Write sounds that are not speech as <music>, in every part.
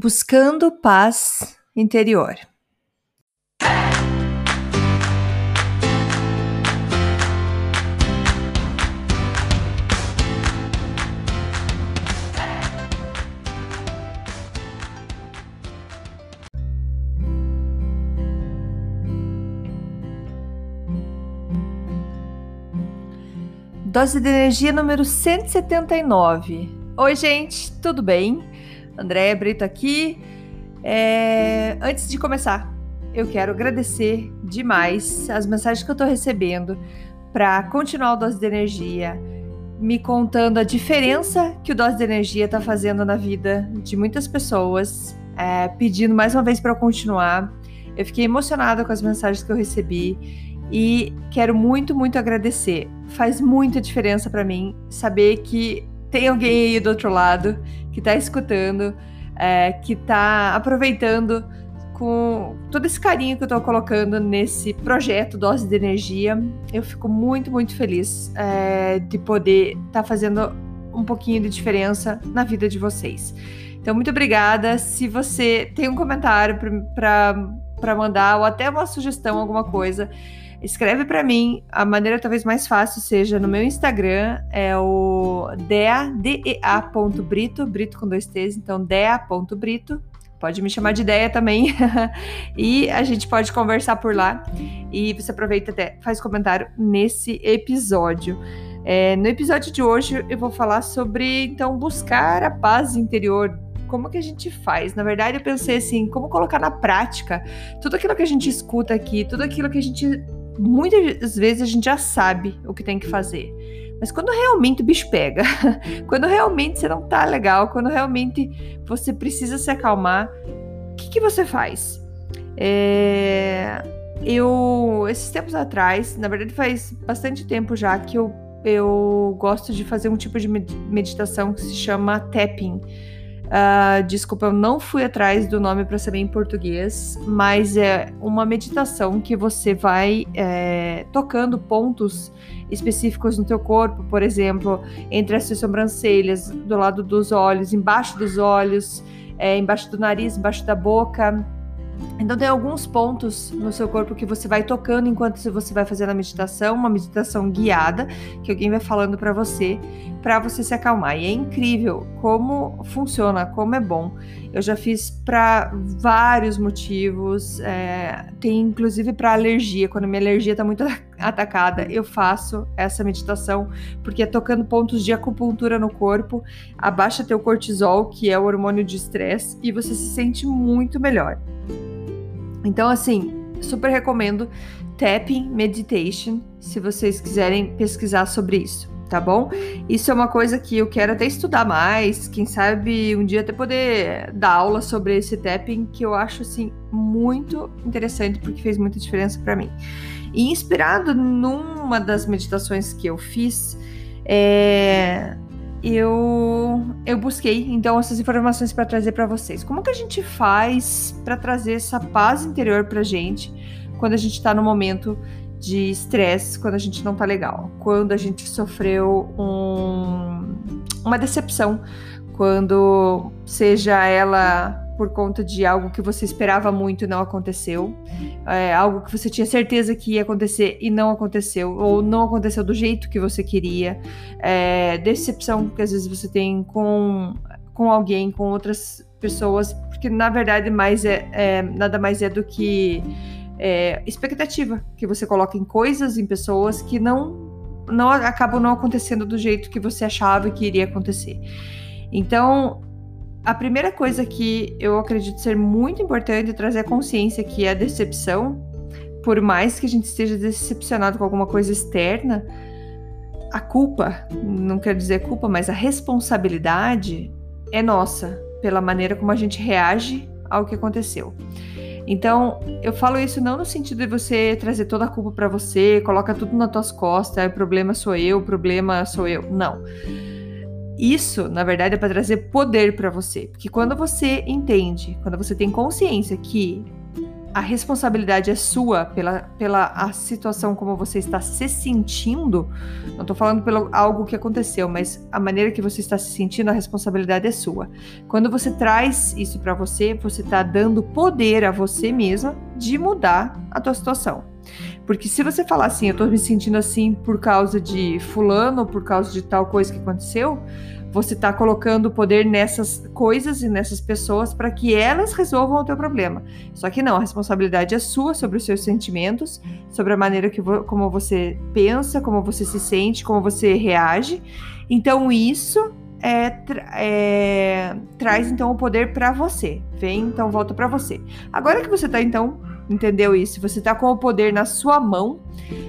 Buscando paz interior. Dose de energia número 179. Oi, gente, tudo bem? Andréia Brito aqui. É... Antes de começar, eu quero agradecer demais as mensagens que eu estou recebendo para continuar o Dose de Energia, me contando a diferença que o Dose de Energia está fazendo na vida de muitas pessoas, é, pedindo mais uma vez para eu continuar. Eu fiquei emocionada com as mensagens que eu recebi e quero muito, muito agradecer. Faz muita diferença para mim saber que tem alguém aí do outro lado que está escutando, é, que está aproveitando com todo esse carinho que eu estou colocando nesse projeto Dose de Energia. Eu fico muito, muito feliz é, de poder estar tá fazendo um pouquinho de diferença na vida de vocês. Então, muito obrigada. Se você tem um comentário para mandar ou até uma sugestão, alguma coisa, Escreve para mim. A maneira talvez mais fácil seja no meu Instagram, é o dea.brito, brito com dois T's, então dea.brito. Pode me chamar de ideia também. <laughs> e a gente pode conversar por lá. E você aproveita até, faz comentário nesse episódio. É, no episódio de hoje eu vou falar sobre então buscar a paz interior, como que a gente faz? Na verdade, eu pensei assim, como colocar na prática tudo aquilo que a gente escuta aqui, tudo aquilo que a gente muitas vezes a gente já sabe o que tem que fazer. Mas quando realmente o bicho pega, <laughs> quando realmente você não tá legal, quando realmente você precisa se acalmar, o que, que você faz? É, eu, esses tempos atrás, na verdade faz bastante tempo já que eu, eu gosto de fazer um tipo de meditação que se chama tapping Uh, desculpa, eu não fui atrás do nome para saber em português, mas é uma meditação que você vai é, tocando pontos específicos no teu corpo, por exemplo, entre as suas sobrancelhas, do lado dos olhos, embaixo dos olhos, é, embaixo do nariz, embaixo da boca então tem alguns pontos no seu corpo que você vai tocando enquanto você vai fazendo a meditação, uma meditação guiada, que alguém vai falando para você, para você se acalmar. E é incrível como funciona, como é bom. Eu já fiz para vários motivos, é, tem inclusive para alergia. Quando minha alergia está muito <laughs> atacada, eu faço essa meditação, porque é tocando pontos de acupuntura no corpo, abaixa teu cortisol, que é o hormônio de estresse, e você se sente muito melhor. Então, assim, super recomendo Tapping Meditation, se vocês quiserem pesquisar sobre isso, tá bom? Isso é uma coisa que eu quero até estudar mais, quem sabe um dia até poder dar aula sobre esse tapping, que eu acho, assim, muito interessante, porque fez muita diferença para mim. E inspirado numa das meditações que eu fiz, é, eu eu busquei então essas informações para trazer para vocês. Como que a gente faz para trazer essa paz interior pra gente quando a gente está no momento de estresse, quando a gente não tá legal, quando a gente sofreu um, uma decepção, quando seja ela por conta de algo que você esperava muito e não aconteceu, é, algo que você tinha certeza que ia acontecer e não aconteceu, ou não aconteceu do jeito que você queria, é, decepção que às vezes você tem com, com alguém, com outras pessoas, porque na verdade mais é, é nada mais é do que é, expectativa que você coloca em coisas, em pessoas que não, não acabam não acontecendo do jeito que você achava que iria acontecer. Então, a primeira coisa que eu acredito ser muito importante trazer a consciência que é a decepção, por mais que a gente esteja decepcionado com alguma coisa externa, a culpa, não quero dizer culpa, mas a responsabilidade é nossa pela maneira como a gente reage ao que aconteceu. Então, eu falo isso não no sentido de você trazer toda a culpa para você, coloca tudo nas tuas costas, o problema sou eu, o problema sou eu. Não. Isso, na verdade, é para trazer poder para você. Porque quando você entende, quando você tem consciência que a responsabilidade é sua pela, pela a situação como você está se sentindo, não estou falando pelo algo que aconteceu, mas a maneira que você está se sentindo, a responsabilidade é sua. Quando você traz isso para você, você está dando poder a você mesma de mudar a tua situação. Porque se você falar assim, eu estou me sentindo assim por causa de fulano, por causa de tal coisa que aconteceu, você está colocando o poder nessas coisas e nessas pessoas para que elas resolvam o teu problema. Só que não, a responsabilidade é sua sobre os seus sentimentos, sobre a maneira que vo como você pensa, como você se sente, como você reage. Então isso é, tra é, traz então o poder para você. Vem então volta para você. Agora que você está então entendeu isso, você está com o poder na sua mão.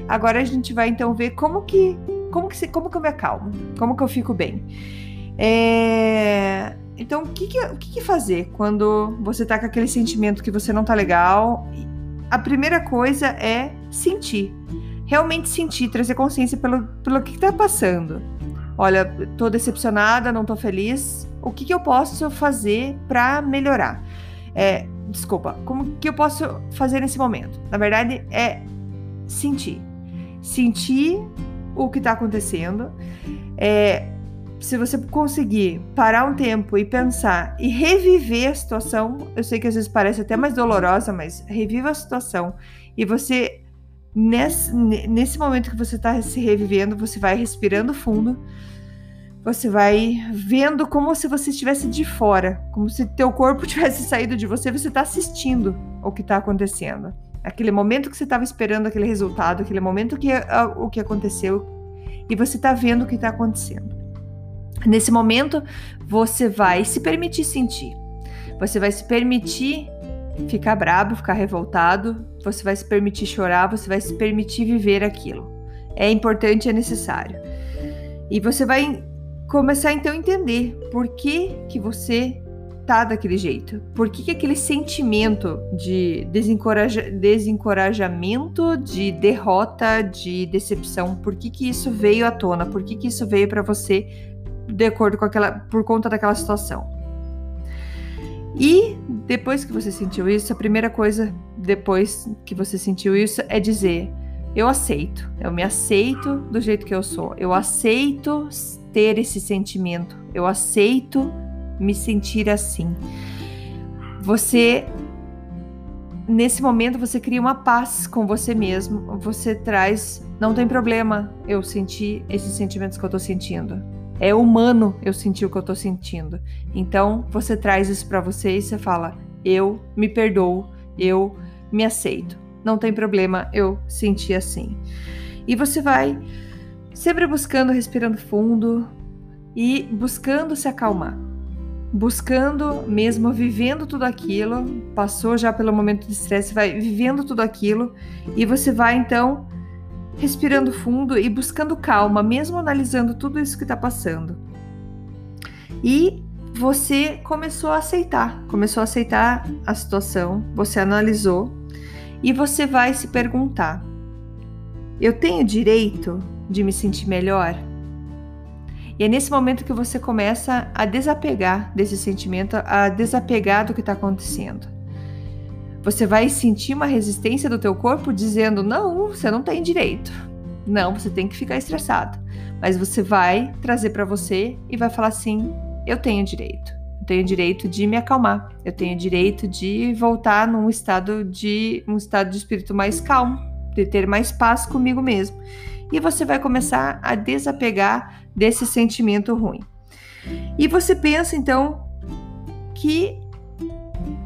Agora a gente vai então ver como que como que, como que eu me acalmo, como que eu fico bem. É... Então, o que, que, o que, que fazer quando você tá com aquele sentimento que você não tá legal? A primeira coisa é sentir. Realmente sentir, trazer consciência pelo, pelo que, que tá passando. Olha, tô decepcionada, não tô feliz. O que, que eu posso fazer para melhorar? É, desculpa, como que eu posso fazer nesse momento? Na verdade, é sentir. Sentir o que tá acontecendo. É, se você conseguir parar um tempo e pensar e reviver a situação, eu sei que às vezes parece até mais dolorosa, mas reviva a situação e você nesse, nesse momento que você está se revivendo, você vai respirando fundo, você vai vendo como se você estivesse de fora, como se teu corpo <laughs> tivesse saído de você, você está assistindo o que está acontecendo. Aquele momento que você estava esperando aquele resultado, aquele momento que o que aconteceu e você está vendo o que está acontecendo. Nesse momento, você vai se permitir sentir. Você vai se permitir ficar bravo, ficar revoltado, você vai se permitir chorar, você vai se permitir viver aquilo. É importante, é necessário. E você vai começar então a entender por que que você tá daquele jeito. Por que, que aquele sentimento de desencoraja desencorajamento, de derrota, de decepção, por que que isso veio à tona? Por que que isso veio para você de acordo com aquela, por conta daquela situação. E depois que você sentiu isso, a primeira coisa depois que você sentiu isso é dizer: eu aceito, eu me aceito do jeito que eu sou, eu aceito ter esse sentimento, eu aceito me sentir assim. Você nesse momento você cria uma paz com você mesmo, você traz, não tem problema eu sentir esses sentimentos que eu tô sentindo. É humano eu sentir o que eu tô sentindo. Então, você traz isso para você e você fala: "Eu me perdoo, eu me aceito. Não tem problema eu sentir assim". E você vai sempre buscando respirando fundo e buscando se acalmar. Buscando mesmo vivendo tudo aquilo, passou já pelo momento de estresse, vai vivendo tudo aquilo e você vai então respirando fundo e buscando calma, mesmo analisando tudo isso que está passando. E você começou a aceitar, começou a aceitar a situação, você analisou e você vai se perguntar: eu tenho direito de me sentir melhor? E é nesse momento que você começa a desapegar desse sentimento, a desapegar do que está acontecendo. Você vai sentir uma resistência do teu corpo dizendo: "Não, você não tem direito. Não, você tem que ficar estressado". Mas você vai trazer para você e vai falar assim: "Eu tenho direito. Tenho direito de me acalmar. Eu tenho direito de voltar num estado de um estado de espírito mais calmo, de ter mais paz comigo mesmo". E você vai começar a desapegar desse sentimento ruim. E você pensa então que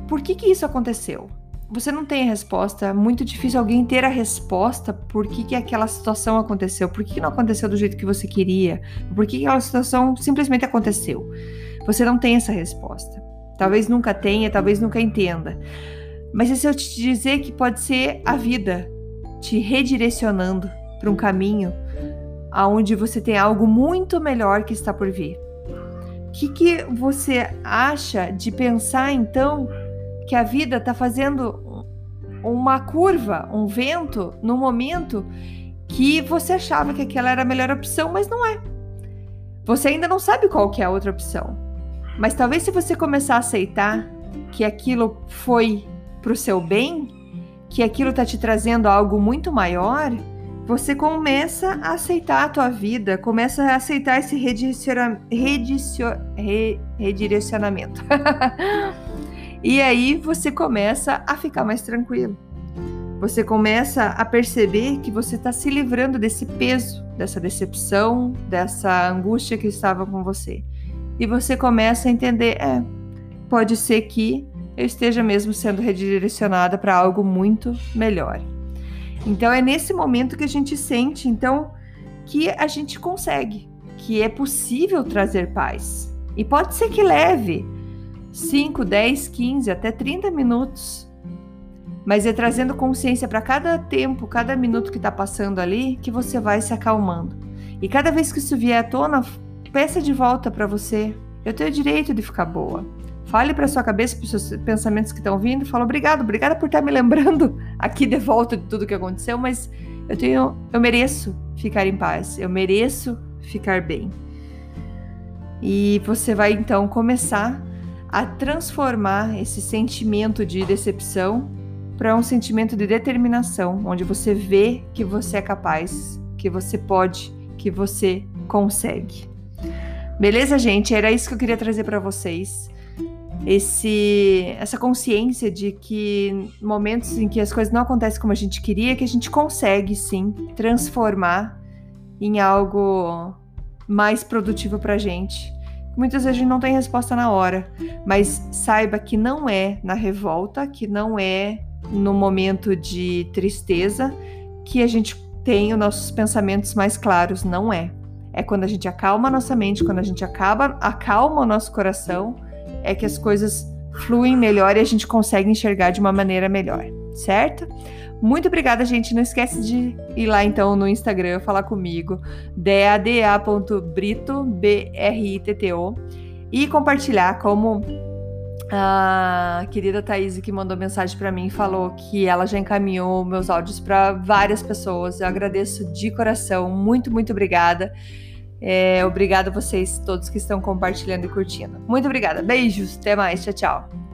por que que isso aconteceu? você não tem a resposta. É muito difícil alguém ter a resposta por que, que aquela situação aconteceu, por que, que não aconteceu do jeito que você queria, por que, que aquela situação simplesmente aconteceu. Você não tem essa resposta. Talvez nunca tenha, talvez nunca entenda. Mas se eu te dizer que pode ser a vida te redirecionando para um caminho aonde você tem algo muito melhor que está por vir? O que, que você acha de pensar então que a vida está fazendo uma curva, um vento, no momento que você achava que aquela era a melhor opção, mas não é. Você ainda não sabe qual que é a outra opção. Mas talvez se você começar a aceitar que aquilo foi para o seu bem, que aquilo está te trazendo algo muito maior, você começa a aceitar a tua vida, começa a aceitar esse redicio, re, redirecionamento. <laughs> e aí você começa a ficar mais tranquilo. Você começa a perceber que você está se livrando desse peso, dessa decepção, dessa angústia que estava com você. E você começa a entender, é, pode ser que eu esteja mesmo sendo redirecionada para algo muito melhor. Então é nesse momento que a gente sente, então, que a gente consegue, que é possível trazer paz. E pode ser que leve 5, 10, 15, até 30 minutos. Mas é trazendo consciência para cada tempo, cada minuto que está passando ali, que você vai se acalmando. E cada vez que isso vier à tona, peça de volta para você. Eu tenho o direito de ficar boa. Fale para sua cabeça, para seus pensamentos que estão vindo, fala obrigado, obrigada por estar me lembrando aqui de volta de tudo que aconteceu, mas eu tenho, eu mereço ficar em paz, eu mereço ficar bem. E você vai então começar a transformar esse sentimento de decepção para um sentimento de determinação, onde você vê que você é capaz, que você pode, que você consegue. Beleza, gente? Era isso que eu queria trazer para vocês esse essa consciência de que momentos em que as coisas não acontecem como a gente queria, que a gente consegue sim transformar em algo mais produtivo pra gente. Muitas vezes a gente não tem resposta na hora, mas saiba que não é na revolta, que não é no momento de tristeza que a gente tem os nossos pensamentos mais claros, não é. É quando a gente acalma a nossa mente, quando a gente acaba, acalma o nosso coração é que as coisas fluem melhor e a gente consegue enxergar de uma maneira melhor, certo? Muito obrigada, gente. Não esquece de ir lá então no Instagram falar comigo, dada.brito, B-R-I-T-T-O, e compartilhar como a querida Thaís que mandou mensagem para mim falou que ela já encaminhou meus áudios para várias pessoas. Eu agradeço de coração. Muito, muito obrigada. É, obrigada a vocês todos que estão compartilhando e curtindo. Muito obrigada. Beijos. Até mais. Tchau, tchau.